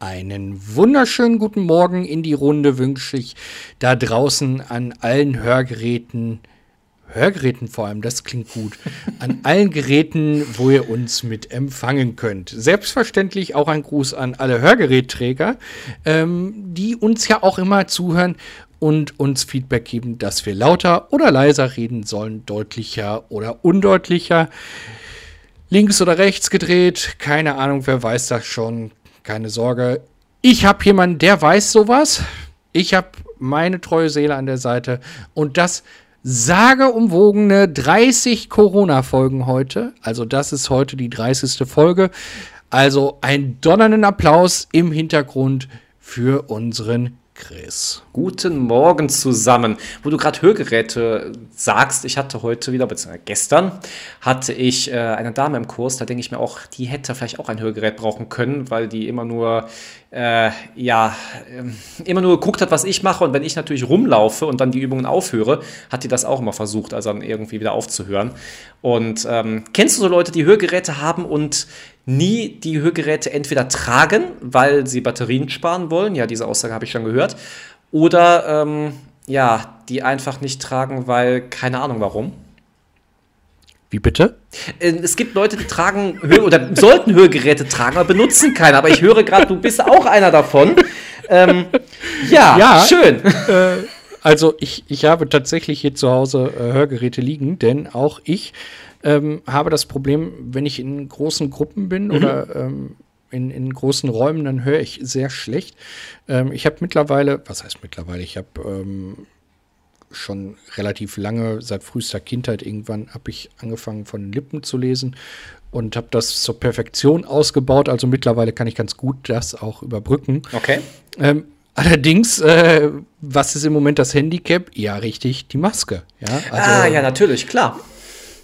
Einen wunderschönen guten Morgen in die Runde wünsche ich da draußen an allen Hörgeräten. Hörgeräten vor allem, das klingt gut. An allen Geräten, wo ihr uns mit empfangen könnt. Selbstverständlich auch ein Gruß an alle Hörgerätträger, ähm, die uns ja auch immer zuhören und uns Feedback geben, dass wir lauter oder leiser reden sollen, deutlicher oder undeutlicher. Links oder rechts gedreht, keine Ahnung, wer weiß das schon keine Sorge. Ich habe jemanden, der weiß sowas. Ich habe meine treue Seele an der Seite. Und das sageumwogene 30 Corona-Folgen heute. Also das ist heute die 30. Folge. Also ein donnernden Applaus im Hintergrund für unseren Chris. Guten Morgen zusammen. Wo du gerade Hörgeräte sagst, ich hatte heute wieder, beziehungsweise gestern, hatte ich äh, eine Dame im Kurs, da denke ich mir auch, die hätte vielleicht auch ein Hörgerät brauchen können, weil die immer nur, äh, ja, äh, immer nur geguckt hat, was ich mache und wenn ich natürlich rumlaufe und dann die Übungen aufhöre, hat die das auch immer versucht, also dann irgendwie wieder aufzuhören. Und ähm, kennst du so Leute, die Hörgeräte haben und nie die Hörgeräte entweder tragen, weil sie Batterien sparen wollen, ja, diese Aussage habe ich schon gehört, oder ähm, ja, die einfach nicht tragen, weil keine Ahnung warum. Wie bitte? Äh, es gibt Leute, die tragen Hör oder sollten Hörgeräte tragen, aber benutzen keine. Aber ich höre gerade, du bist auch einer davon. Ähm, ja, ja, schön. Äh, also ich, ich habe tatsächlich hier zu Hause äh, Hörgeräte liegen, denn auch ich ähm, habe das Problem, wenn ich in großen Gruppen bin mhm. oder ähm, in, in großen Räumen, dann höre ich sehr schlecht. Ähm, ich habe mittlerweile, was heißt mittlerweile, ich habe ähm, schon relativ lange, seit frühester Kindheit irgendwann, habe ich angefangen von Lippen zu lesen und habe das zur Perfektion ausgebaut. Also mittlerweile kann ich ganz gut das auch überbrücken. Okay. Ähm, allerdings, äh, was ist im Moment das Handicap? Ja, richtig, die Maske. Ja, also, ah, ja, natürlich, klar.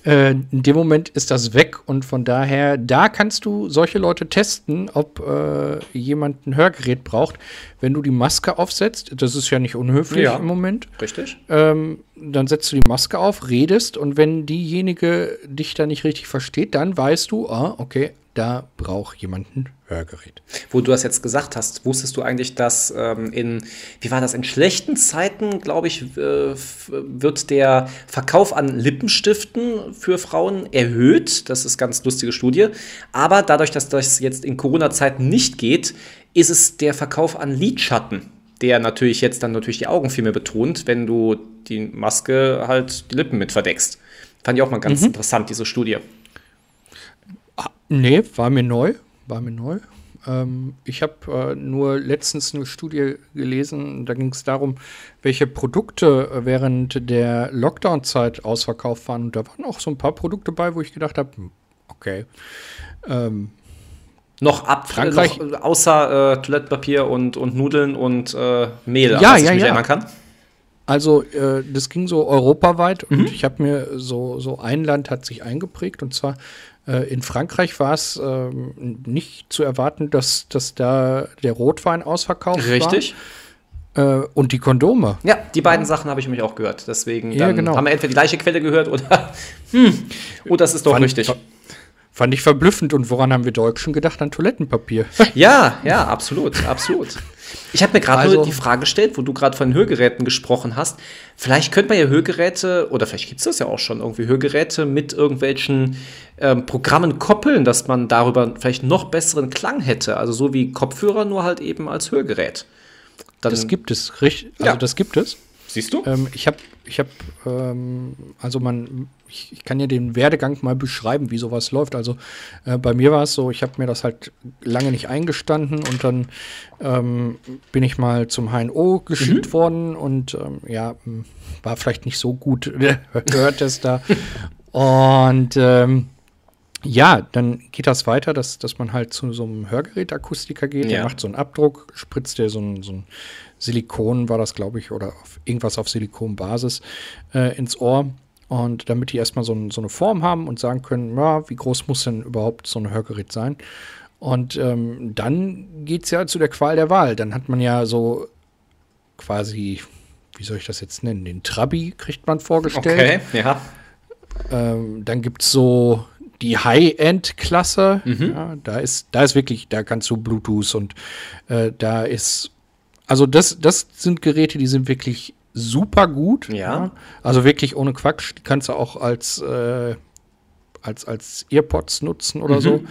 Äh, in dem Moment ist das weg und von daher, da kannst du solche Leute testen, ob äh, jemand ein Hörgerät braucht. Wenn du die Maske aufsetzt, das ist ja nicht unhöflich ja, im Moment. Richtig. Ähm, dann setzt du die Maske auf, redest und wenn diejenige dich da nicht richtig versteht, dann weißt du, ah, okay, da braucht jemand ein Hörgerät. Wo du das jetzt gesagt hast, wusstest du eigentlich, dass ähm, in, wie war das, in schlechten Zeiten, glaube ich, äh, wird der Verkauf an Lippenstiften für Frauen erhöht. Das ist eine ganz lustige Studie. Aber dadurch, dass das jetzt in Corona-Zeiten nicht geht, ist es der Verkauf an Lidschatten, der natürlich jetzt dann natürlich die Augen viel mehr betont, wenn du die Maske halt die Lippen mit verdeckst. Fand ich auch mal ganz mhm. interessant, diese Studie. Nee, war mir neu. War mir neu. Ähm, ich habe äh, nur letztens eine Studie gelesen, da ging es darum, welche Produkte äh, während der Lockdown-Zeit ausverkauft waren. Und da waren auch so ein paar Produkte bei, wo ich gedacht habe, hm, okay. Ähm, noch ab, Frankreich, noch, außer äh, Toilettenpapier und, und Nudeln und äh, Mehl, ja, ja, ich mich ja. erinnern kann. Also äh, das ging so europaweit und mhm. ich habe mir so, so ein Land hat sich eingeprägt und zwar äh, in Frankreich war es ähm, nicht zu erwarten, dass, dass da der Rotwein ausverkauft Richtig. war. Äh, und die Kondome. Ja, die beiden ja. Sachen habe ich mich auch gehört. Deswegen ja, genau. haben wir entweder die gleiche Quelle gehört oder hm, oh, das ist doch fand, richtig. Fand ich verblüffend. Und woran haben wir Deutschen gedacht? An Toilettenpapier. ja, ja, absolut, absolut. Ich habe mir gerade also, die Frage gestellt, wo du gerade von Hörgeräten gesprochen hast. Vielleicht könnte man ja Hörgeräte, oder vielleicht gibt es das ja auch schon, irgendwie Hörgeräte mit irgendwelchen ähm, Programmen koppeln, dass man darüber vielleicht noch besseren Klang hätte. Also so wie Kopfhörer, nur halt eben als Hörgerät. Dann, das gibt es, richtig. Also ja. das gibt es. Siehst du? Ähm, ich habe, ich habe, ähm, also man, ich, ich, kann ja den Werdegang mal beschreiben, wie sowas läuft. Also äh, bei mir war es so, ich habe mir das halt lange nicht eingestanden und dann ähm, bin ich mal zum HNO geschickt mhm. worden und ähm, ja, war vielleicht nicht so gut, hört es da. und ähm, ja, dann geht das weiter, dass, dass man halt zu so einem Hörgerätakustiker geht, ja. der macht so einen Abdruck, spritzt der so ein, so ein Silikon war das, glaube ich, oder auf irgendwas auf Silikonbasis äh, ins Ohr. Und damit die erstmal so, so, eine Form haben und sagen können, ja, wie groß muss denn überhaupt so ein Hörgerät sein? Und ähm, dann geht es ja zu der Qual der Wahl. Dann hat man ja so quasi, wie soll ich das jetzt nennen? Den Trabi kriegt man vorgestellt. Okay, ja. Ähm, dann gibt es so die High-End-Klasse. Ja, da ist, da ist wirklich, da kannst du Bluetooth und äh, da ist, also das, das sind Geräte, die sind wirklich super gut. Ja. Also wirklich ohne Quatsch. Die kannst du auch als, äh, als, als Earpods nutzen oder so.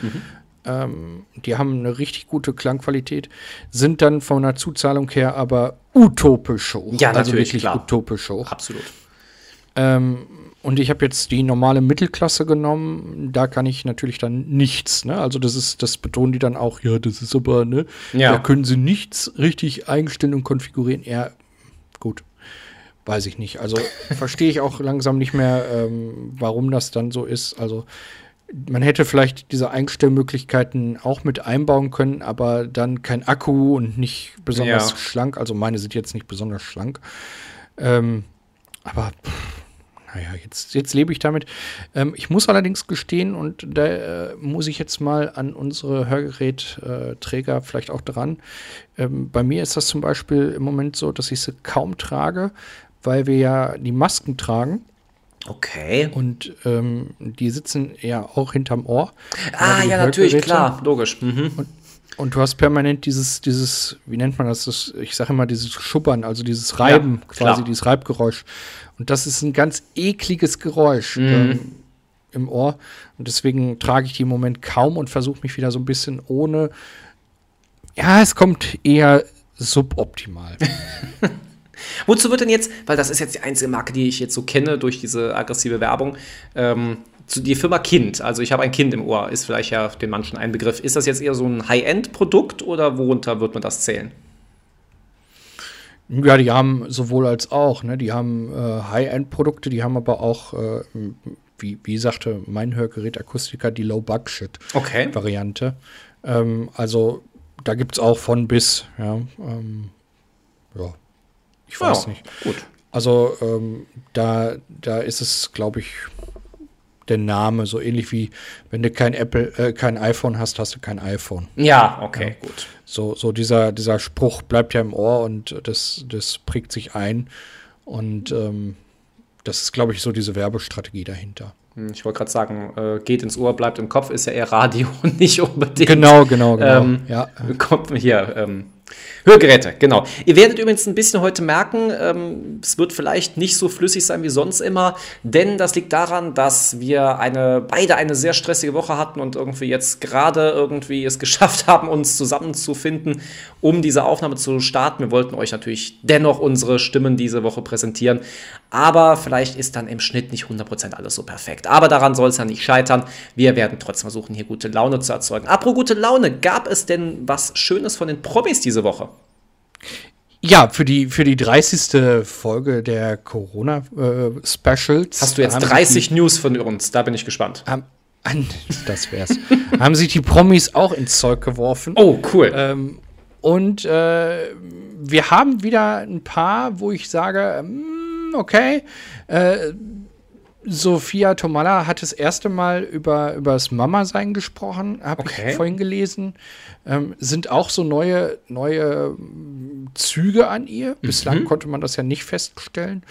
Ähm, die haben eine richtig gute Klangqualität, sind dann von der Zuzahlung her aber utopisch hoch. Ja, also natürlich, wirklich klar. utopisch hoch. Absolut. Ähm, und ich habe jetzt die normale Mittelklasse genommen. Da kann ich natürlich dann nichts. Ne? Also das ist, das betonen die dann auch. Ja, das ist aber ne. Ja. Da können sie nichts richtig einstellen und konfigurieren. Ja, gut. Weiß ich nicht. Also verstehe ich auch langsam nicht mehr, ähm, warum das dann so ist. Also man hätte vielleicht diese Einstellmöglichkeiten auch mit einbauen können, aber dann kein Akku und nicht besonders Ja. schlank. Also meine sind jetzt nicht besonders schlank. Ähm, aber pff, naja, jetzt, jetzt lebe ich damit. Ähm, ich muss allerdings gestehen, und da äh, muss ich jetzt mal an unsere Hörgerätträger vielleicht auch dran. Ähm, bei mir ist das zum Beispiel im Moment so, dass ich sie kaum trage, weil wir ja die Masken tragen. Okay. Und ähm, die sitzen ja auch hinterm Ohr. Ah, ja, natürlich, klar, logisch. Mhm. Und du hast permanent dieses, dieses, wie nennt man das? das ich sage immer dieses Schubbern, also dieses Reiben, Ja, quasi klar. dieses Reibgeräusch. Und das ist ein ganz ekliges Geräusch Mhm. ähm, im Ohr. Und deswegen trage ich die im Moment kaum und versuche mich wieder so ein bisschen ohne. Ja, es kommt eher suboptimal. Wozu wird denn jetzt, weil das ist jetzt die einzige Marke, die ich jetzt so kenne durch diese aggressive Werbung, ähm, zu die Firma Kind. Also ich habe ein Kind im Ohr, ist vielleicht ja den manchen ein Begriff. Ist das jetzt eher so ein High-End-Produkt oder worunter wird man das zählen? Ja, die haben sowohl als auch, ne? Die haben äh, High-End-Produkte, die haben aber auch, äh, wie, wie sagte mein Hörgerät Akustiker, die Low-Budget-Variante. Okay. Ähm, also da gibt es auch von bis, ja. Ähm, ja. Ich weiß Ja, nicht. Gut. Also ähm, da, da ist es, glaube ich, der Name, so ähnlich wie wenn du kein Apple, äh, kein iPhone hast, hast du kein iPhone. Ja, okay, gut. So, so dieser, dieser Spruch bleibt ja im Ohr und das, das prägt sich ein. Und ähm, das ist, glaube ich, so diese Werbestrategie dahinter. Hm, Ich wollte gerade sagen, äh, geht ins Ohr, bleibt im Kopf, ist ja eher Radio und nicht unbedingt. Genau, genau, genau. Ähm, ja. Kommt hier, ähm, Hörgeräte, genau. Ihr werdet übrigens ein bisschen heute merken, ähm, es wird vielleicht nicht so flüssig sein wie sonst immer, denn das liegt daran, dass wir eine, beide eine sehr stressige Woche hatten und irgendwie jetzt gerade irgendwie es geschafft haben, uns zusammenzufinden, um diese Aufnahme zu starten. Wir wollten euch natürlich dennoch unsere Stimmen diese Woche präsentieren, aber vielleicht ist dann im Schnitt nicht 100% alles so perfekt. Aber daran soll es ja nicht scheitern. Wir werden trotzdem versuchen, hier gute Laune zu erzeugen. Apropos gute Laune, gab es denn was Schönes von den Promis diese Woche? Ja, für die, für die 30. Folge der Corona-Specials. Hast du jetzt 30 News von uns? Da bin ich gespannt. Haben, an, das wär's. haben sich die Promis auch ins Zeug geworfen. Oh, cool. Ähm, und äh, wir haben wieder ein paar, wo ich sage, mm, okay, äh, Sophia Tomalla hat das erste Mal über, über das Mama-Sein gesprochen, habe Okay. ich vorhin gelesen. Ähm, sind auch so neue, neue mm, Züge an ihr. Bislang konnte man das ja nicht feststellen.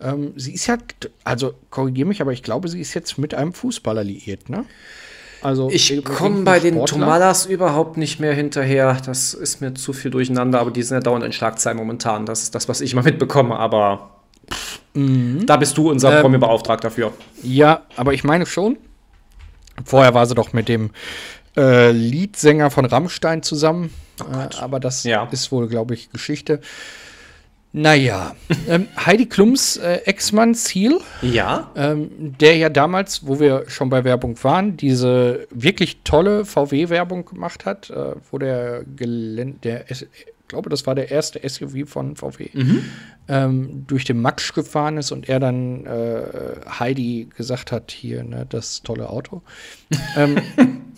Ähm, sie ist ja, also korrigiere mich, aber ich glaube, sie ist jetzt mit einem Fußballer liiert, ne? Also Ich komme bei den. Tomalas überhaupt nicht mehr hinterher. Das ist mir zu viel durcheinander, aber die sind ja dauernd in Schlagzeilen momentan. Das ist das, was ich mal mitbekomme, aber da bist du unser Ähm, Promi-Beauftragter dafür. Ja, aber ich meine schon. Vorher war sie doch mit dem äh, Leadsänger von Rammstein zusammen. äh, aber das Ja. ist wohl, glaube ich, Geschichte. Naja, ähm, Heidi Klums äh, Ex-Mann Ziel, Ja? ähm, der ja damals, wo wir schon bei Werbung waren, diese wirklich tolle VW-Werbung gemacht hat, äh, wo der Gelände, der, glaube, das war der erste SUV von VW, ähm, durch den Max gefahren ist und er dann äh, Heidi gesagt hat, hier, ne, das tolle Auto. ähm,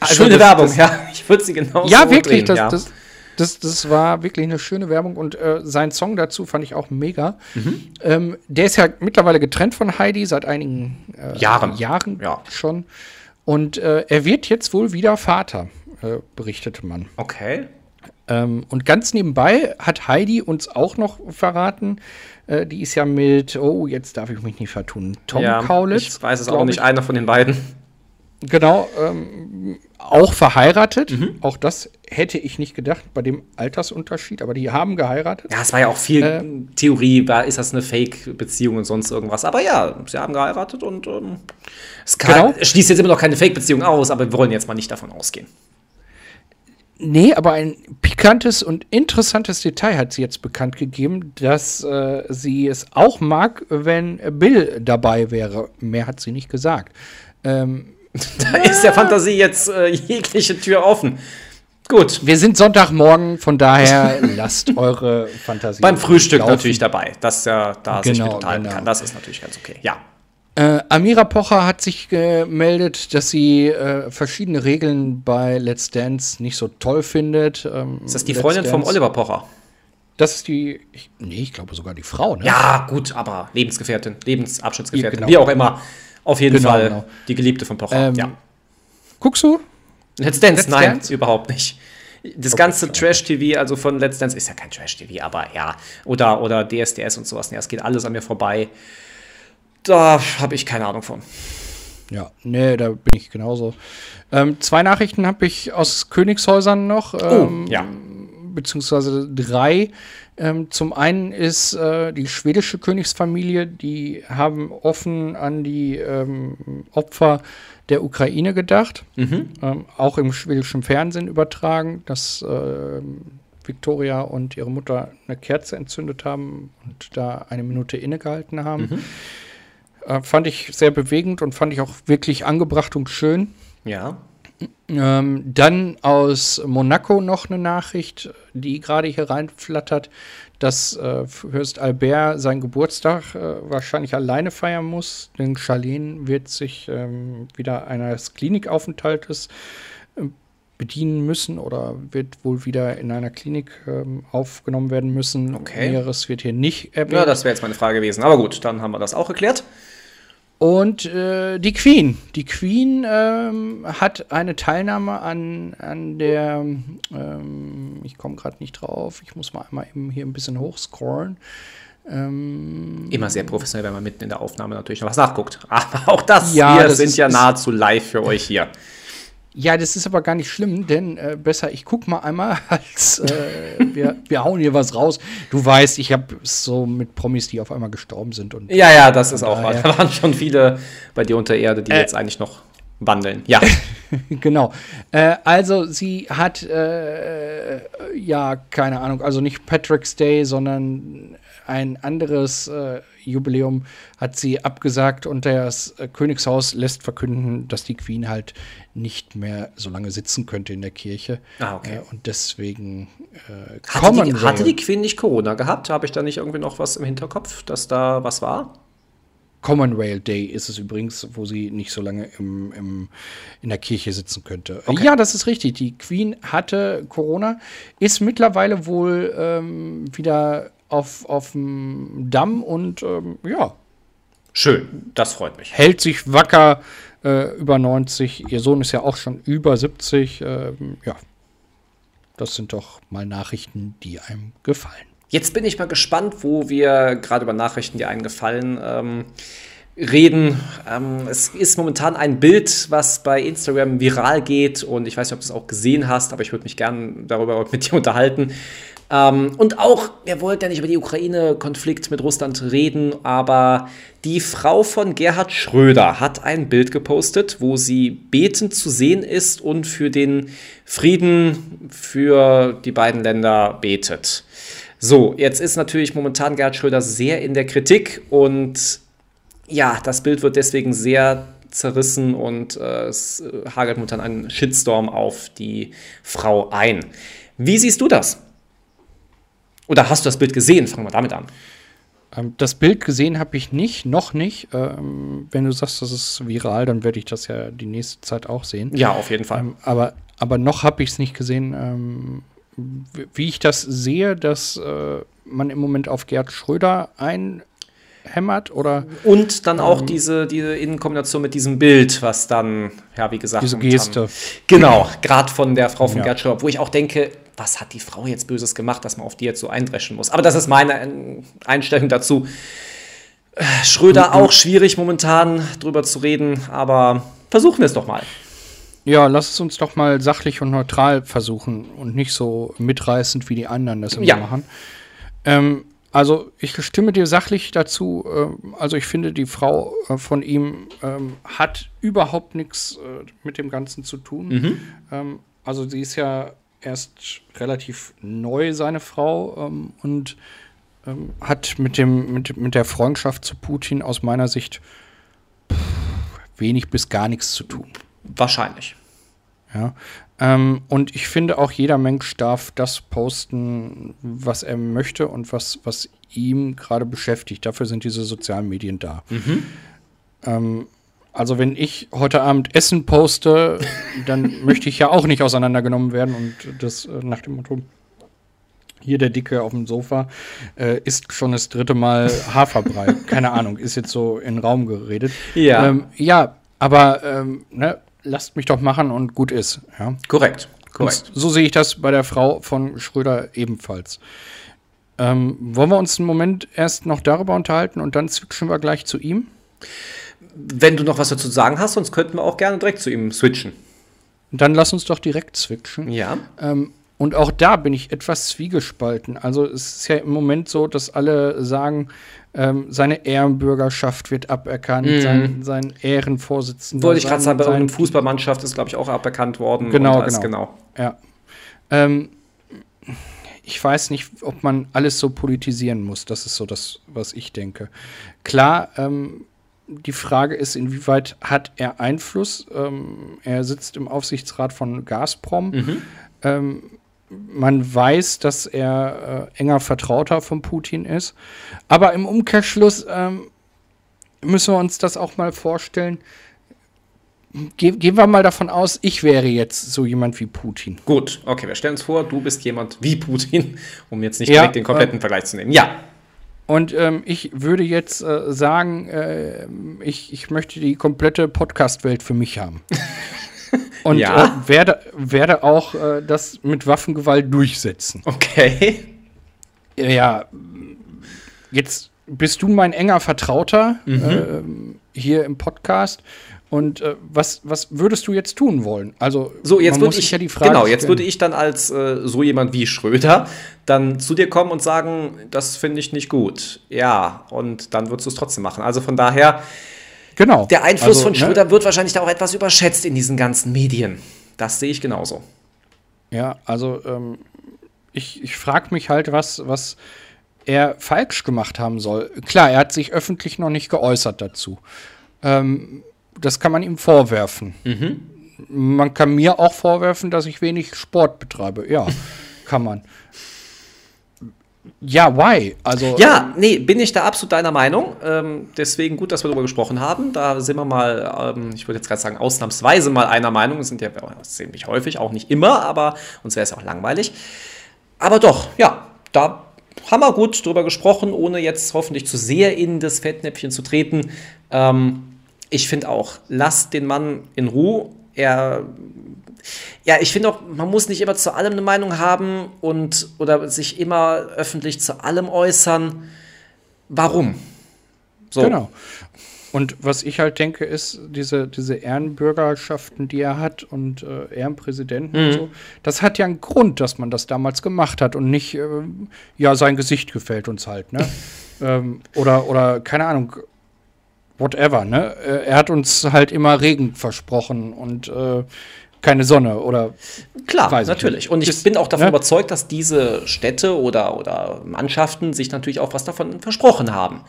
also Schöne das- Werbung, das- ja. Ich würde sie genau ja, so wirklich. drehen, Das, ja. Das, das, das war wirklich eine schöne Werbung und äh, sein Song dazu fand ich auch mega. Mhm. Ähm, der ist ja mittlerweile getrennt von Heidi seit einigen äh, Jahren. Jahren Ja. schon. Und äh, er wird jetzt wohl wieder Vater, äh, berichtete man. Okay. Ähm, und ganz nebenbei hat Heidi uns auch noch verraten, äh, die ist ja mit, oh, jetzt darf ich mich nicht vertun, Tom ja, Kaulitz. Ich weiß es auch nicht, ich, einer von den beiden. Genau, ähm, auch verheiratet. Mhm. Auch das hätte ich nicht gedacht bei dem Altersunterschied, aber die haben geheiratet. Ja, es war ja auch viel ähm, Theorie, war, ist das eine Fake-Beziehung und sonst irgendwas. Aber ja, sie haben geheiratet und ähm, es kann, genau. schließt jetzt immer noch keine Fake-Beziehung aus, aber wir wollen jetzt mal nicht davon ausgehen. Nee, aber ein pikantes und interessantes Detail hat sie jetzt bekannt gegeben, dass äh, sie es auch mag, wenn Bill dabei wäre. Mehr hat sie nicht gesagt. Ähm, da ist der Fantasie jetzt äh, jegliche Tür offen. Gut. Wir sind Sonntagmorgen, von daher lasst eure Fantasie. Beim Frühstück laufen. natürlich dabei, dass er da genau, sich unterhalten genau. kann. Das ist natürlich ganz okay. Ja. Äh, Amira Pocher hat sich gemeldet, dass sie äh, verschiedene Regeln bei Let's Dance nicht so toll findet. Ähm, ist das die Let's Freundin Dance. vom Oliver Pocher? Das ist die, ich, nee, ich glaube sogar die Frau, ne? Ja, gut, aber Lebensgefährtin, Lebensabschnittsgefährtin, genau. wie auch immer. Auf jeden genau, Fall genau. die Geliebte von Pocher, ähm, ja. Guckst du? Let's Dance? Let's Nein, Dance? überhaupt nicht. Das okay, ganze Trash-TV, also von Let's Dance, ist ja kein Trash-TV, aber ja. Oder, oder DSDS und sowas. Ja, es geht alles an mir vorbei. Da habe ich keine Ahnung von. Ja, nee, da bin ich genauso. Ähm, zwei Nachrichten habe ich aus Königshäusern noch. Oh, ähm, oh, ja. Beziehungsweise drei. Ähm, zum einen ist äh, die schwedische Königsfamilie, die haben offen an die ähm, Opfer der Ukraine gedacht. Mhm. Ähm, auch im schwedischen Fernsehen übertragen, dass äh, Victoria und ihre Mutter eine Kerze entzündet haben und da eine Minute innegehalten haben. Mhm. Äh, fand ich sehr bewegend und fand ich auch wirklich angebracht und schön. Ja. Ähm, dann aus Monaco noch eine Nachricht, die gerade hier reinflattert, dass äh, Fürst Albert seinen Geburtstag äh, wahrscheinlich alleine feiern muss, denn Charlene wird sich ähm, wieder eines Klinikaufenthaltes äh, bedienen müssen oder wird wohl wieder in einer Klinik ähm, aufgenommen werden müssen. Okay. Näheres wird hier nicht erwähnt. Ja, das wäre jetzt meine Frage gewesen. Aber gut, dann haben wir das auch erklärt. Und äh, die Queen. Die Queen ähm, hat eine Teilnahme an, an der, ähm, ich komme gerade nicht drauf, ich muss mal einmal eben hier ein bisschen hochscrollen. Ähm, Immer sehr professionell, wenn man mitten in der Aufnahme natürlich noch was nachguckt. Aber auch das, ja, wir das sind ist, ja nahezu live für euch hier. Ja, das ist aber gar nicht schlimm, denn äh, besser, ich guck mal einmal, als äh, wir, wir hauen hier was raus. Du weißt, ich habe so mit Promis, die auf einmal gestorben sind. Und ja, ja, das ist auch. Da waren schon viele bei dir unter Erde, die äh, jetzt eigentlich noch wandeln. Ja. genau. Äh, also sie hat äh, ja keine Ahnung, also nicht Patrick's Day, sondern ein anderes äh, Jubiläum hat sie abgesagt und das äh, Königshaus lässt verkünden, dass die Queen halt nicht mehr so lange sitzen könnte in der Kirche. Ah, okay. Äh, und deswegen äh, hatte, die, hatte die Queen nicht Corona gehabt? Habe ich da nicht irgendwie noch was im Hinterkopf, dass da was war? Commonweal Day ist es übrigens, wo sie nicht so lange im, im, in der Kirche sitzen könnte. Okay. Ja, das ist richtig. Die Queen hatte Corona, ist mittlerweile wohl ähm, wieder auf, auf dem Damm und ähm, ja. Schön, das freut mich. Hält sich wacker äh, über 90. Ihr Sohn ist ja auch schon über 70. Ähm, ja, das sind doch mal Nachrichten, die einem gefallen. Jetzt bin ich mal gespannt, wo wir gerade über Nachrichten, die einem gefallen, ähm, reden. Ähm, es ist momentan ein Bild, was bei Instagram viral geht und ich weiß nicht, ob du es auch gesehen hast, aber ich würde mich gerne darüber mit dir unterhalten. Ähm, und auch, wir wollten ja nicht über die Ukraine-Konflikt mit Russland reden, aber die Frau von Gerhard Schröder hat ein Bild gepostet, wo sie betend zu sehen ist und für den Frieden für die beiden Länder betet. So, jetzt ist natürlich momentan Gerhard Schröder sehr in der Kritik und ja, das Bild wird deswegen sehr zerrissen und äh, es hagelt momentan einen Shitstorm auf die Frau ein. Wie siehst du das? Oder hast du das Bild gesehen? Fangen wir damit an. Ähm, das Bild gesehen habe ich nicht, noch nicht. Ähm, wenn du sagst, das ist viral, dann werde ich das ja die nächste Zeit auch sehen. Ja, auf jeden Fall. Ähm, aber, aber noch habe ich es nicht gesehen. Ähm, wie ich das sehe, dass äh, man im Moment auf Gerd Schröder ein hämmert oder und dann auch diese, diese in Kombination mit diesem Bild, was dann ja wie gesagt diese Geste genau gerade von der Frau von ja. Gerd Schröder, wo ich auch denke, was hat die Frau jetzt Böses gemacht, dass man auf die jetzt so eindreschen muss. Aber das ist meine Einstellung dazu. Schröder auch schwierig momentan drüber zu reden, aber versuchen wir es doch mal. Ja, lass es uns doch mal sachlich und neutral versuchen und nicht so mitreißend, wie die anderen das immer ja. machen. Ähm, also ich stimme dir sachlich dazu. Äh, also ich finde, die Frau äh, von ihm ähm, hat überhaupt nichts äh, mit dem Ganzen zu tun. Mhm. Ähm, also sie ist ja erst relativ neu, seine Frau, ähm, und ähm, hat mit, dem, mit, mit der Freundschaft zu Putin aus meiner Sicht wenig bis gar nichts zu tun. Wahrscheinlich. Ja. Ähm, und ich finde auch, jeder Mensch darf das posten, was er möchte und was, was ihm gerade beschäftigt. Dafür sind diese sozialen Medien da. Mhm. Also wenn ich heute Abend Essen poste, dann möchte ich ja auch nicht auseinandergenommen werden und das äh, nach dem Motto, hier der Dicke auf dem Sofa äh, isst schon das dritte Mal Haferbrei. Keine Ahnung, ist jetzt so in den Raum geredet. Ja. Ähm, ja, aber ähm, ne, lasst mich doch machen und gut ist. Ja? Korrekt. Korrekt. Und so sehe ich das bei der Frau von Schröder ebenfalls. Ähm, wollen wir uns einen Moment erst noch darüber unterhalten und dann switchen wir gleich zu ihm? Wenn du noch was dazu zu sagen hast, sonst könnten wir auch gerne direkt zu ihm switchen. Dann lass uns doch direkt switchen. Ja. Ähm, und auch da bin ich etwas zwiegespalten. Also es ist ja im Moment so, dass alle sagen, ähm, seine Ehrenbürgerschaft wird aberkannt, mhm. sein, sein Ehrenvorsitzender. Wollte ich gerade sagen, bei irgendeiner Fußballmannschaft ist, glaube ich, auch aberkannt worden. Genau, genau. genau. Ja. Ähm, ich weiß nicht, ob man alles so politisieren muss. Das ist so das, was ich denke. Klar, ähm, die Frage ist, inwieweit hat er Einfluss? Ähm, er sitzt im Aufsichtsrat von Gazprom. Mhm. Ähm, man weiß, dass er äh, enger Vertrauter von Putin ist. Aber im Umkehrschluss ähm, müssen wir uns das auch mal vorstellen. Ge gehen wir mal davon aus, ich wäre jetzt so jemand wie Putin. Gut, okay, wir stellen uns vor, du bist jemand wie Putin, um jetzt nicht ja, direkt den kompletten äh, Vergleich zu nehmen. Ja. Und ähm, ich würde jetzt äh, sagen, äh, ich, ich möchte die komplette Podcast-Welt für mich haben. Und ja. äh, werde, werde auch äh, das mit Waffengewalt durchsetzen. Okay. Ja, jetzt bist du mein enger Vertrauter mhm. äh, hier im Podcast. Und äh, was, was würdest du jetzt tun wollen? Also, so, jetzt würde ich ja die Frage. Genau, jetzt würde ich dann als äh, so jemand wie Schröder dann zu dir kommen und sagen, das finde ich nicht gut. Ja, und dann würdest du es trotzdem machen. Also von daher Genau. Der Einfluss also, von ne? Schröder ne? wird wahrscheinlich da auch etwas überschätzt in diesen ganzen Medien. Das sehe ich genauso. Ja, also ähm, ich, ich frage mich halt, was, was er falsch gemacht haben soll. Klar, er hat sich öffentlich noch nicht geäußert dazu. Ähm, das kann man ihm vorwerfen. Mhm. Man kann mir auch vorwerfen, dass ich wenig Sport betreibe. Ja, kann man. Ja, why? Also, ja, nee, bin ich da absolut deiner Meinung. Ähm, deswegen gut, dass wir darüber gesprochen haben. Da sind wir mal, ähm, ich würde jetzt gerade sagen, ausnahmsweise mal einer Meinung. Das sind ja ziemlich häufig, auch nicht immer, aber uns wäre es auch langweilig. Aber doch, ja, da haben wir gut drüber gesprochen, ohne jetzt hoffentlich zu sehr in das Fettnäpfchen zu treten. Ähm, ich finde auch, lasst den Mann in Ruhe. Er ja, ich finde auch, man muss nicht immer zu allem eine Meinung haben und oder sich immer öffentlich zu allem äußern. Warum? So. Genau. Und was ich halt denke, ist, diese, diese Ehrenbürgerschaften, die er hat und äh, Ehrenpräsidenten mhm. und so, das hat ja einen Grund, dass man das damals gemacht hat und nicht, äh, ja, sein Gesicht gefällt uns halt, ne? ähm, oder, oder, keine Ahnung, whatever, ne? Äh, er hat uns halt immer Regen versprochen und äh, keine Sonne oder klar natürlich nicht. und ich ist, bin auch davon ne? überzeugt dass diese Städte oder oder Mannschaften sich natürlich auch was davon versprochen haben.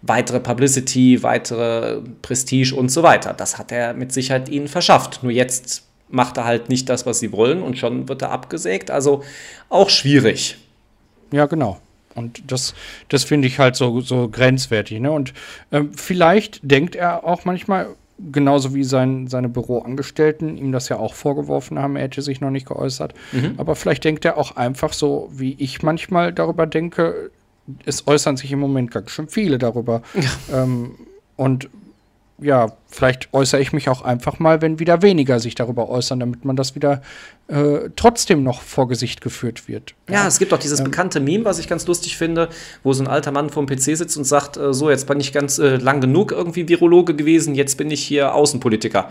Weitere Publicity weitere Prestige und so weiter. Das hat er mit Sicherheit ihnen verschafft. Nur jetzt macht er halt nicht das was sie wollen und schon wird er abgesägt. Also auch schwierig. Ja genau und das, das finde ich halt so, so grenzwertig. Ne? Und ähm, vielleicht denkt er auch manchmal, genauso wie sein, seine Büroangestellten ihm das ja auch vorgeworfen haben, er hätte sich noch nicht geäußert. Mhm. Aber vielleicht denkt er auch einfach so, wie ich manchmal darüber denke, es äußern sich im Moment ganz schön viele darüber. Ja. Ähm, und ja, vielleicht äußere ich mich auch einfach mal, wenn wieder weniger sich darüber äußern, damit man das wieder äh, trotzdem noch vor Gesicht geführt wird. Ja, ja es gibt auch dieses ähm, bekannte Meme, was ich ganz lustig finde, wo so ein alter Mann vor dem PC sitzt und sagt, äh, so, jetzt bin ich ganz äh, lang genug irgendwie Virologe gewesen, jetzt bin ich hier Außenpolitiker.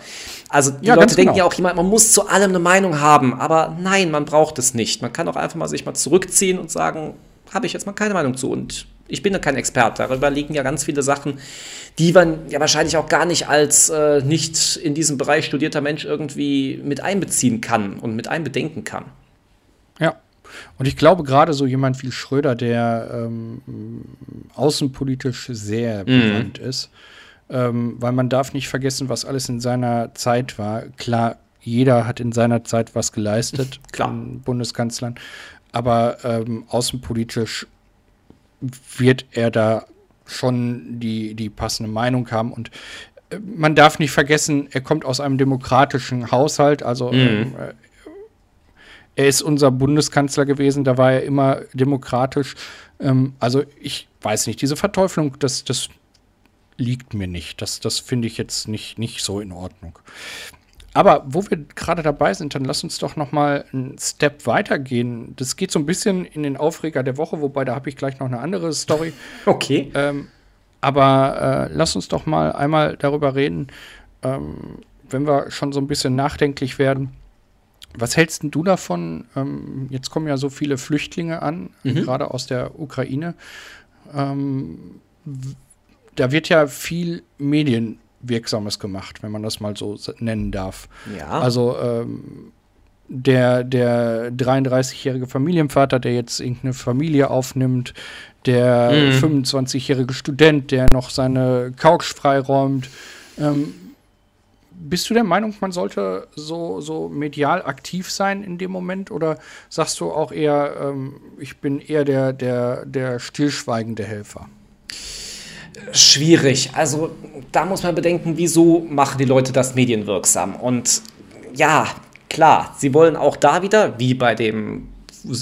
Also die ja, Leute denken genau. ja auch immer, man muss zu allem eine Meinung haben, aber nein, man braucht es nicht. Man kann auch einfach mal sich mal zurückziehen und sagen, habe ich jetzt mal keine Meinung zu und ich bin ja kein Experte. Darüber liegen ja ganz viele Sachen, die man ja wahrscheinlich auch gar nicht als äh, nicht in diesem Bereich studierter Mensch irgendwie mit einbeziehen kann und mit einbedenken kann. Ja. Und ich glaube, gerade so jemand wie Schröder, der ähm, außenpolitisch sehr mhm. bekannt ist, ähm, weil man darf nicht vergessen, was alles in seiner Zeit war. Klar, jeder hat in seiner Zeit was geleistet, Klar. Bundeskanzlern, aber ähm, außenpolitisch wird er da schon die, die passende Meinung haben. Und äh, man darf nicht vergessen, er kommt aus einem demokratischen Haushalt. Also mhm. ähm, äh, er ist unser Bundeskanzler gewesen, da war er immer demokratisch. Ähm, also ich weiß nicht, diese Verteuflung, das, das liegt mir nicht. Das, das finde ich jetzt nicht, nicht so in Ordnung. Aber wo wir gerade dabei sind, dann lass uns doch noch mal einen Step weitergehen. Das geht so ein bisschen in den Aufreger der Woche, wobei da habe ich gleich noch eine andere Story. Okay. Ähm, aber äh, lass uns doch mal einmal darüber reden, ähm, wenn wir schon so ein bisschen nachdenklich werden. Was hältst du davon? Ähm, jetzt kommen ja so viele Flüchtlinge an, mhm. gerade aus der Ukraine. Ähm, da wird ja viel Medien Wirksames gemacht, wenn man das mal so nennen darf. Ja. Also ähm, der, der 33-jährige Familienvater, der jetzt irgendeine Familie aufnimmt, der mhm. 25-jährige Student, der noch seine Couch freiräumt. Ähm, bist du der Meinung, man sollte so, so medial aktiv sein in dem Moment? Oder sagst du auch eher, ähm, ich bin eher der, der, der stillschweigende Helfer? Schwierig. Also da muss man bedenken, wieso machen die Leute das medienwirksam? Und ja, klar, sie wollen auch da wieder, wie bei dem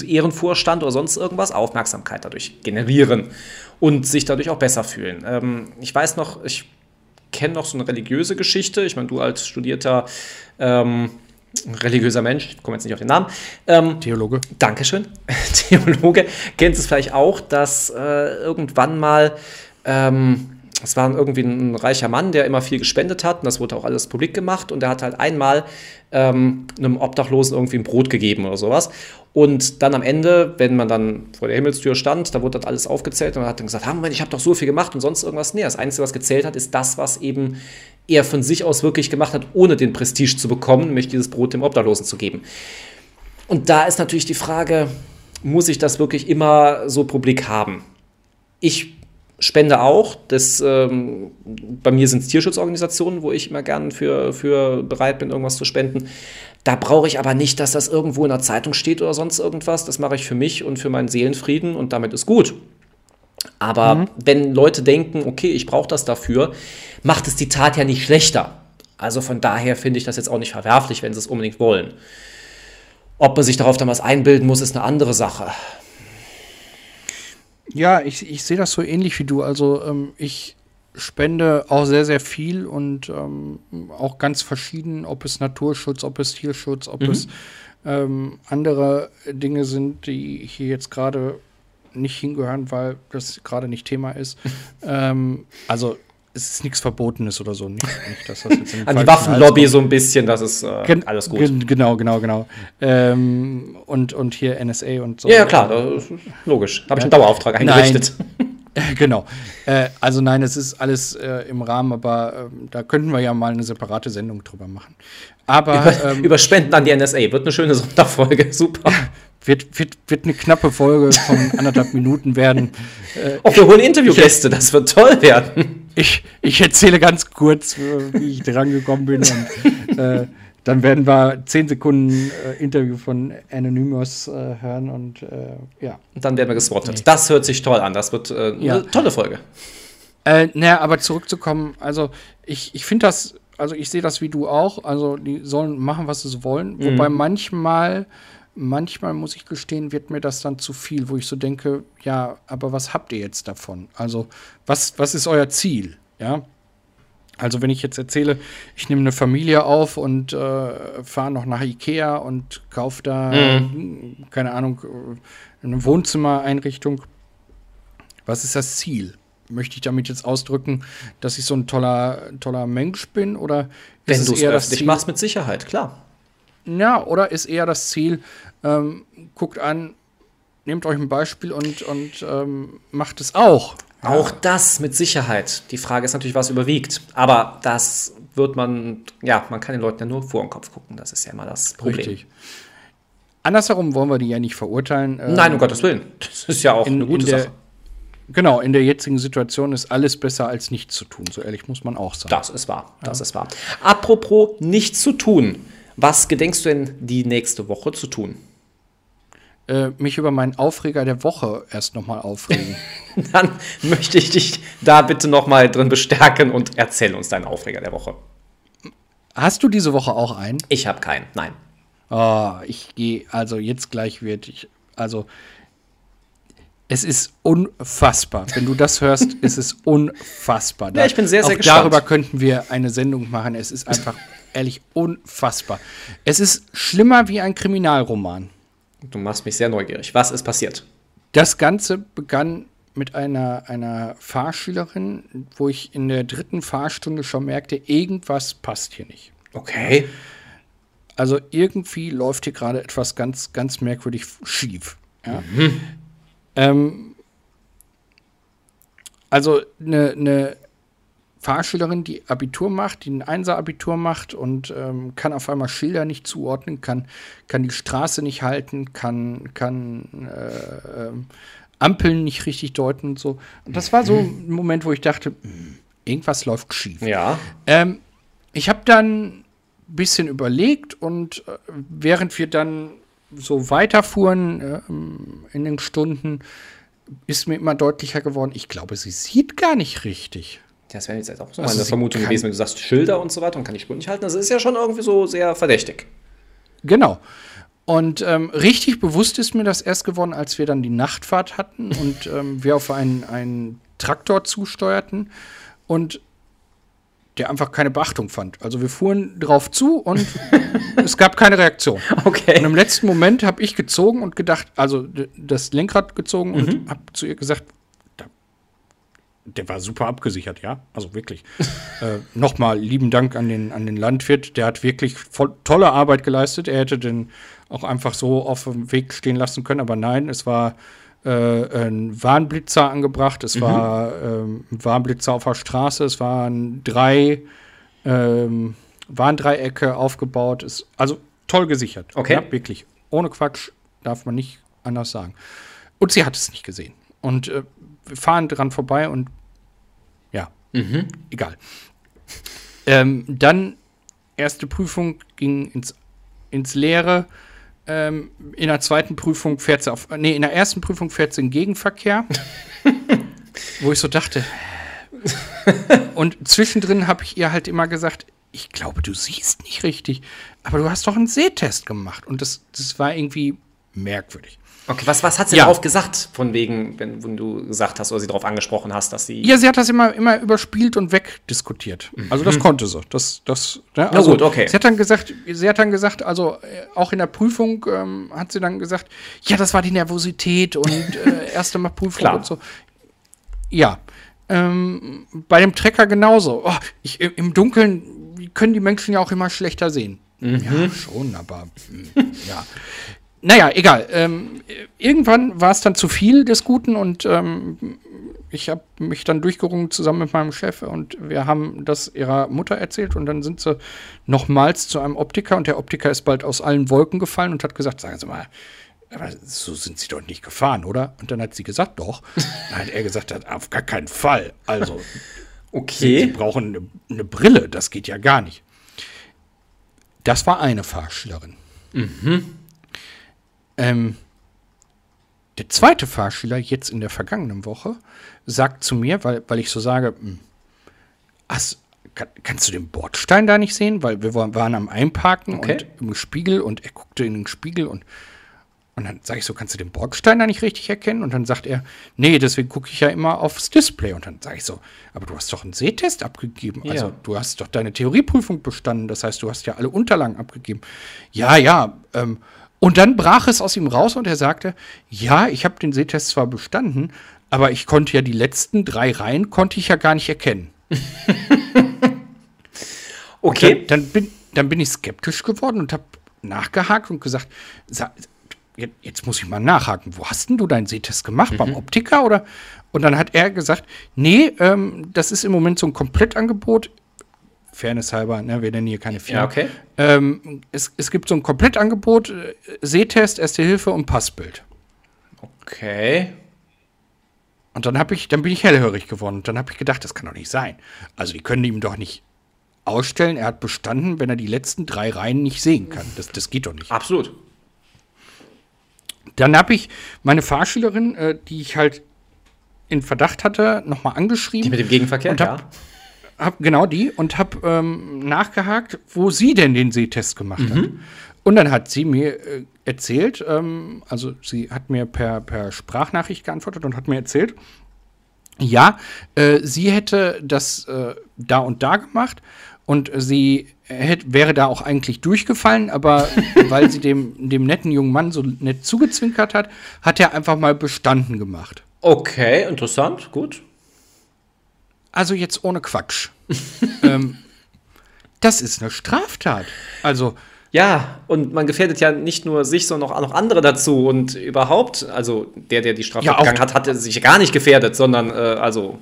Ehrenvorstand oder sonst irgendwas, Aufmerksamkeit dadurch generieren und sich dadurch auch besser fühlen. Ähm, ich weiß noch, ich kenne noch so eine religiöse Geschichte. Ich meine, du als studierter ähm, religiöser Mensch, ich komme jetzt nicht auf den Namen. Ähm, Theologe. Dankeschön. Theologe. Kennst es vielleicht auch, dass äh, irgendwann mal ähm, es war irgendwie ein reicher Mann, der immer viel gespendet hat und das wurde auch alles publik gemacht und der hat halt einmal ähm, einem Obdachlosen irgendwie ein Brot gegeben oder sowas. Und dann am Ende, wenn man dann vor der Himmelstür stand, da wurde das alles aufgezählt und er hat dann gesagt, ah, Moment, ich habe doch so viel gemacht und sonst irgendwas. Nee, das Einzige, was gezählt hat, ist das, was eben er von sich aus wirklich gemacht hat, ohne den Prestige zu bekommen, nämlich dieses Brot dem Obdachlosen zu geben. Und da ist natürlich die Frage, muss ich das wirklich immer so publik haben? Ich spende auch. Das, ähm, bei mir sind es Tierschutzorganisationen, wo ich immer gern für, für bereit bin, irgendwas zu spenden. Da brauche ich aber nicht, dass das irgendwo in der Zeitung steht oder sonst irgendwas. Das mache ich für mich und für meinen Seelenfrieden und damit ist gut. Aber mhm. wenn Leute denken, okay, ich brauche das dafür, macht es die Tat ja nicht schlechter. Also von daher finde ich das jetzt auch nicht verwerflich, wenn sie es unbedingt wollen. Ob man sich darauf dann was einbilden muss, ist eine andere Sache. Ja, ich, ich sehe das so ähnlich wie du. Also ähm, ich spende auch sehr, sehr viel und ähm, auch ganz verschieden, ob es Naturschutz, ob es Tierschutz, ob mhm. es ähm, andere Dinge sind, die hier jetzt gerade nicht hingehören, weil das gerade nicht Thema ist. ähm, also es ist nichts Verbotenes oder so. Nicht, nicht An die Waffenlobby so ein bisschen, das ist äh, gen alles gut. Gen genau, genau, genau. Ähm, und, und hier NSA und so. Ja, ja klar, logisch. Da habe ich einen Dauerauftrag eingerichtet. genau. Äh, also nein, es ist alles äh, im Rahmen, aber äh, da könnten wir ja mal eine separate Sendung drüber machen. Aber über, ähm, über Spenden an die NSA wird eine schöne Sonderfolge, super. Wird, wird, wird eine knappe Folge von anderthalb Minuten werden. Äh, oh, wir holen Interviewgäste, das wird toll werden. Ich, ich erzähle ganz kurz, wie ich dran gekommen bin. Und, äh, dann werden wir zehn Sekunden äh, Interview von Anonymous äh, hören und äh, ja. Und dann werden wir geswattet. Nee. Das hört sich toll an. Das wird äh, ja. eine tolle Folge. Äh, naja, aber zurückzukommen, also ich, ich finde das, also ich sehe das wie du auch. Also die sollen machen, was sie wollen. Mhm. Wobei manchmal manchmal muss ich gestehen, wird mir das dann zu viel, wo ich so denke, ja, aber was habt ihr jetzt davon? Also, was, was ist euer Ziel? Ja. Also wenn ich jetzt erzähle, ich nehme eine Familie auf und äh, fahre noch nach Ikea und kaufe da, mhm. keine Ahnung, eine Wohnzimmereinrichtung. Was ist das Ziel? Möchte ich damit jetzt ausdrücken, dass ich so ein toller, toller Mensch bin? Oder wenn du es öffentlich machst, mit Sicherheit, klar. Ja, oder ist eher das Ziel, ähm, guckt an, nehmt euch ein Beispiel und, und ähm, macht es auch. Ja. Auch das mit Sicherheit. Die Frage ist natürlich, was überwiegt. Aber das wird man, ja, man kann den Leuten ja nur vor den Kopf gucken. Das ist ja immer das Problem. Richtig. Andersherum wollen wir die ja nicht verurteilen. Nein, um ähm, Gottes Willen. Das ist ja auch in, eine gute der, Sache. Genau, in der jetzigen Situation ist alles besser als nichts zu tun. So ehrlich muss man auch sagen. Das ist wahr. Das ja. ist wahr. Apropos nichts zu tun. Was gedenkst du denn die nächste Woche zu tun? Äh, mich über meinen Aufreger der Woche erst nochmal aufregen. Dann möchte ich dich da bitte nochmal drin bestärken und erzähl uns deinen Aufreger der Woche. Hast du diese Woche auch einen? Ich habe keinen, nein. Oh, ich gehe, also jetzt gleich wird ich, also es ist unfassbar. Wenn du das hörst, ist es unfassbar. Da, ja, ich bin sehr, sehr auch gespannt. Darüber könnten wir eine Sendung machen. Es ist einfach ehrlich unfassbar. Es ist schlimmer wie ein Kriminalroman. Du machst mich sehr neugierig. Was ist passiert? Das Ganze begann mit einer, einer Fahrschülerin, wo ich in der dritten Fahrstunde schon merkte, irgendwas passt hier nicht. Okay. Also irgendwie läuft hier gerade etwas ganz, ganz merkwürdig schief. Ja? Mhm. Ähm, also eine, eine Fahrschülerin, die Abitur macht, die ein Einser-Abitur macht und ähm, kann auf einmal Schilder nicht zuordnen, kann, kann die Straße nicht halten, kann, kann äh, äh, Ampeln nicht richtig deuten und so. Und das war so ein Moment, wo ich dachte, hm, irgendwas läuft schief. Ja. Ähm, ich habe dann ein bisschen überlegt und äh, während wir dann so weiterfuhren äh, in den Stunden, ist mir immer deutlicher geworden, ich glaube, sie sieht gar nicht richtig. Das wäre jetzt auch so also meine Vermutung gewesen, wenn du sagst Schilder und so weiter und kann die Spur nicht halten. Das ist ja schon irgendwie so sehr verdächtig. Genau. Und ähm, richtig bewusst ist mir das erst geworden, als wir dann die Nachtfahrt hatten und ähm, wir auf einen, einen Traktor zusteuerten und der einfach keine Beachtung fand. Also wir fuhren drauf zu und es gab keine Reaktion. Okay. Und im letzten Moment habe ich gezogen und gedacht, also das Lenkrad gezogen mhm. und habe zu ihr gesagt, der war super abgesichert, ja. Also wirklich. äh, Nochmal lieben Dank an den, an den Landwirt. Der hat wirklich voll, tolle Arbeit geleistet. Er hätte den auch einfach so auf dem Weg stehen lassen können, aber nein, es war äh, ein Warnblitzer angebracht, es mhm. war ähm, ein Warnblitzer auf der Straße, es waren drei ähm, Warndreiecke aufgebaut. Es, also toll gesichert. Okay. Ja, wirklich. Ohne Quatsch darf man nicht anders sagen. Und sie hat es nicht gesehen. Und äh, fahren dran vorbei und ja, mhm. egal. Ähm, dann erste Prüfung ging ins, ins Leere. Ähm, in der zweiten Prüfung fährt sie auf, nee, in der ersten Prüfung fährt sie in Gegenverkehr. wo ich so dachte. und zwischendrin habe ich ihr halt immer gesagt, ich glaube, du siehst nicht richtig, aber du hast doch einen Sehtest gemacht. Und das, das war irgendwie merkwürdig. Okay, was, was hat sie ja. darauf gesagt, von wegen, wenn, wenn, du gesagt hast oder sie darauf angesprochen hast, dass sie. Ja, sie hat das immer, immer überspielt und wegdiskutiert. Mhm. Also das konnte sie. Das, das, ne? also, Na gut, okay. Sie hat dann gesagt, sie hat dann gesagt, also äh, auch in der Prüfung ähm, hat sie dann gesagt, ja, das war die Nervosität und äh, erste Mal Prüfung Klar. und so. Ja. Ähm, bei dem Trecker genauso. Oh, ich, Im Dunkeln können die Menschen ja auch immer schlechter sehen. Mhm. Ja, schon, aber hm, ja. Naja, egal. Ähm, irgendwann war es dann zu viel des Guten und ähm, ich habe mich dann durchgerungen zusammen mit meinem Chef und wir haben das ihrer Mutter erzählt und dann sind sie nochmals zu einem Optiker und der Optiker ist bald aus allen Wolken gefallen und hat gesagt, sagen Sie mal, aber so sind Sie doch nicht gefahren, oder? Und dann hat sie gesagt, doch. Dann hat er gesagt, auf gar keinen Fall. Also, okay. Sie, sie brauchen eine, eine Brille, das geht ja gar nicht. Das war eine Fahrschülerin. Mhm. Ähm, der zweite Fahrschüler jetzt in der vergangenen Woche sagt zu mir, weil, weil ich so sage, hast, hm, kann, kannst du den Bordstein da nicht sehen? Weil wir waren am Einparken okay. und im Spiegel und er guckte in den Spiegel und Und dann sage ich so, kannst du den Borgstein da nicht richtig erkennen? Und dann sagt er, nee, deswegen gucke ich ja immer aufs Display. Und dann sage ich so, aber du hast doch einen Sehtest abgegeben. Ja. Also du hast doch deine Theorieprüfung bestanden. Das heißt, du hast ja alle Unterlagen abgegeben. Ja, ja. Ähm, und dann brach es aus ihm raus und er sagte, ja, ich habe den Sehtest zwar bestanden, aber ich konnte ja die letzten drei Reihen, konnte ich ja gar nicht erkennen. Okay. Dann, dann, bin, dann bin ich skeptisch geworden und habe nachgehakt und gesagt, sa- jetzt, muss ich mal nachhaken, wo hast denn du deinen Sehtest gemacht? Beim Optiker oder? Und dann hat er gesagt, nee, ähm, das ist im Moment so ein Komplettangebot. Fairness halber, ne, wir nennen hier keine Firma. Ja, okay. Ähm, es, es gibt so ein Komplettangebot, äh, Sehtest, Erste Hilfe und Passbild. Okay. Und dann habe ich, dann bin ich hellhörig geworden. Und dann habe ich gedacht, das kann doch nicht sein. Also die können ihm doch nicht ausstellen, er hat bestanden, wenn er die letzten drei Reihen nicht sehen kann. Das, das geht doch nicht. Absolut. Dann habe ich meine Fahrschülerin, äh, die ich halt in Verdacht hatte, nochmal angeschrieben. Die mit dem Gegenverkehr, Und hab- ja. Hab, genau die und habe ähm, nachgehakt, wo sie denn den Sehtest gemacht hat. Und dann hat sie mir äh, erzählt, ähm, also sie hat mir per, per Sprachnachricht geantwortet und hat mir erzählt, ja, äh, sie hätte das äh, da und da gemacht und sie hätt, wäre da auch eigentlich durchgefallen, aber weil sie dem, dem netten jungen Mann so nett zugezwinkert hat, hat er einfach mal bestanden gemacht. Okay, interessant, gut. Also jetzt ohne Quatsch. ähm, das ist eine Straftat. Also, Ja, und man gefährdet ja nicht nur sich, sondern auch noch andere dazu. Und überhaupt, also der, der die Straftat Ja, begangen hat, hatte sich gar nicht gefährdet, sondern, äh, also.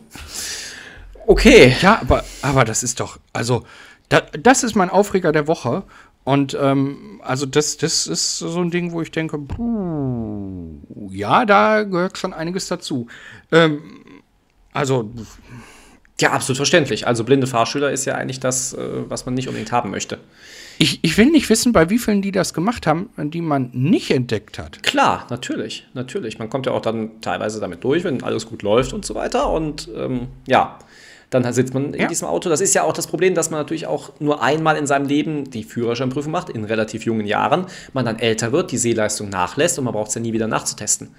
Okay. ja, aber, aber das ist doch, also, da, das ist mein Aufreger der Woche. Und ähm, also das, das ist so ein Ding, wo ich denke, puh, ja, da gehört schon einiges dazu. Ähm, also, Ja, absolut verständlich. Also blinde Fahrschüler ist ja eigentlich das, äh, was man nicht unbedingt haben möchte. ich, ich will nicht wissen, bei wie vielen die das gemacht haben, die man nicht entdeckt hat. Klar, natürlich, natürlich. Man kommt ja auch dann teilweise damit durch, wenn alles gut läuft und so weiter. Und ähm, ja, dann sitzt man in Ja. diesem Auto. Das ist ja auch das Problem, dass man natürlich auch nur einmal in seinem Leben die Führerscheinprüfung macht, in relativ jungen Jahren. Man dann älter wird, die Sehleistung nachlässt und man braucht es ja nie wieder nachzutesten.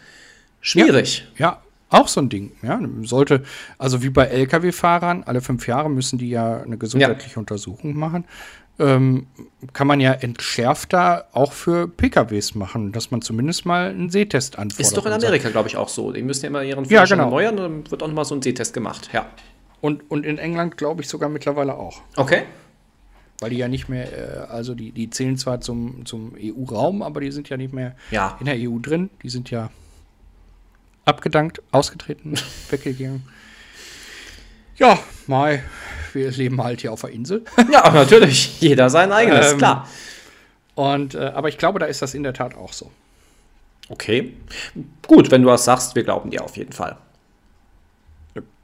Schwierig. Ja, auch so ein Ding. Ja, sollte, also wie bei Lkw-Fahrern, alle fünf Jahre müssen die ja eine gesundheitliche Untersuchung machen. Ähm, kann man ja entschärfter auch für PKWs machen, dass man zumindest mal einen Sehtest anfordert. Ist doch in Amerika, glaube ich, auch so. Die müssen ja immer ihren Ja, Führerschein genau. erneuern und dann wird auch nochmal so ein Sehtest gemacht. Ja. Und, und in England glaube ich sogar mittlerweile auch. Okay. Weil die ja nicht mehr, äh, also die, die zählen zwar zum, zum EU-Raum, aber die sind ja nicht mehr Ja. in der EU drin. Die sind ja abgedankt, ausgetreten, weggegangen. Ja, Mai, wir leben halt hier auf der Insel. Ja, natürlich. Jeder sein eigenes, Ähm, klar. Und, äh, aber ich glaube, da ist das in der Tat auch so. Okay. Gut, wenn du was sagst, wir glauben dir auf jeden Fall.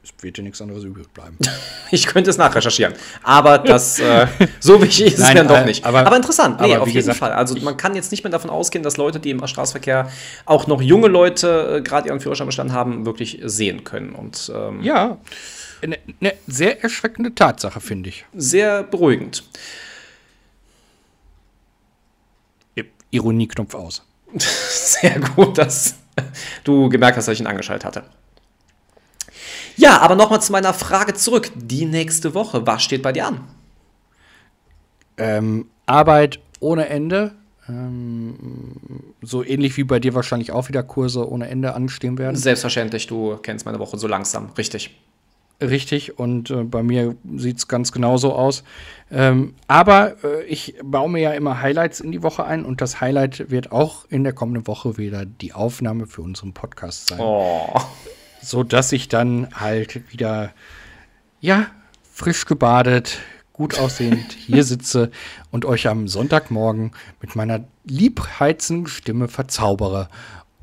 Es wird dir nichts anderes übrig bleiben. Ich könnte es nachrecherchieren. Aber das, äh, so wichtig ist es Nein, dann doch äh, nicht. aber- Aber, interessant, nee, aber auf jeden gesagt, Fall. Also man kann jetzt nicht mehr davon ausgehen, dass Leute, die im Straßenverkehr auch noch junge Leute äh, gerade ihren Führerschein bestanden haben, wirklich sehen können. Und ähm, ja, eine ne sehr erschreckende Tatsache, finde ich. sehr beruhigend. Ironieknopf aus. Sehr gut, dass du gemerkt hast, dass ich ihn angeschaltet hatte. Ja, aber nochmal zu meiner Frage zurück. Die nächste Woche, was steht bei dir an? Ähm, Arbeit ohne Ende. Ähm, so ähnlich wie bei dir wahrscheinlich auch wieder Kurse ohne Ende anstehen werden. Selbstverständlich, du kennst meine Woche so langsam, richtig. Richtig, und äh, bei mir sieht es ganz genauso aus. Ähm, aber äh, ich baue mir ja immer Highlights in die Woche ein und das Highlight wird auch in der kommenden Woche wieder die Aufnahme für unseren Podcast sein. Oh. So dass ich dann halt wieder, ja, frisch gebadet, gut aussehend hier sitze und euch am Sonntagmorgen mit meiner liebheizenden Stimme verzaubere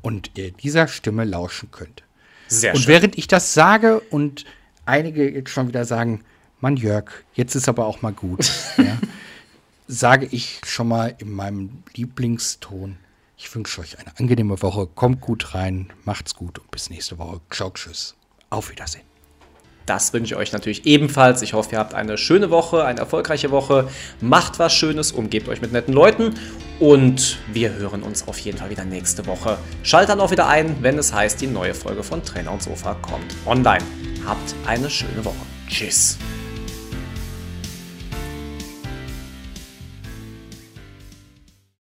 und ihr dieser Stimme lauschen könnt. Sehr Und schön. während ich das sage und einige jetzt schon wieder sagen, Mann Jörg, jetzt ist aber auch mal gut, ja, sage ich schon mal in meinem Lieblingston, ich wünsche euch eine angenehme Woche, kommt gut rein, macht's gut und bis nächste Woche. Ciao, tschüss. Auf Wiedersehen. Das wünsche ich euch natürlich ebenfalls. Ich hoffe, ihr habt eine schöne Woche, eine erfolgreiche Woche. Macht was Schönes, umgebt euch mit netten Leuten. Und wir hören uns auf jeden Fall wieder nächste Woche. Schaltet dann auch wieder ein, wenn es heißt, die neue Folge von Trainer und Sofa kommt online. Habt eine schöne Woche. Tschüss.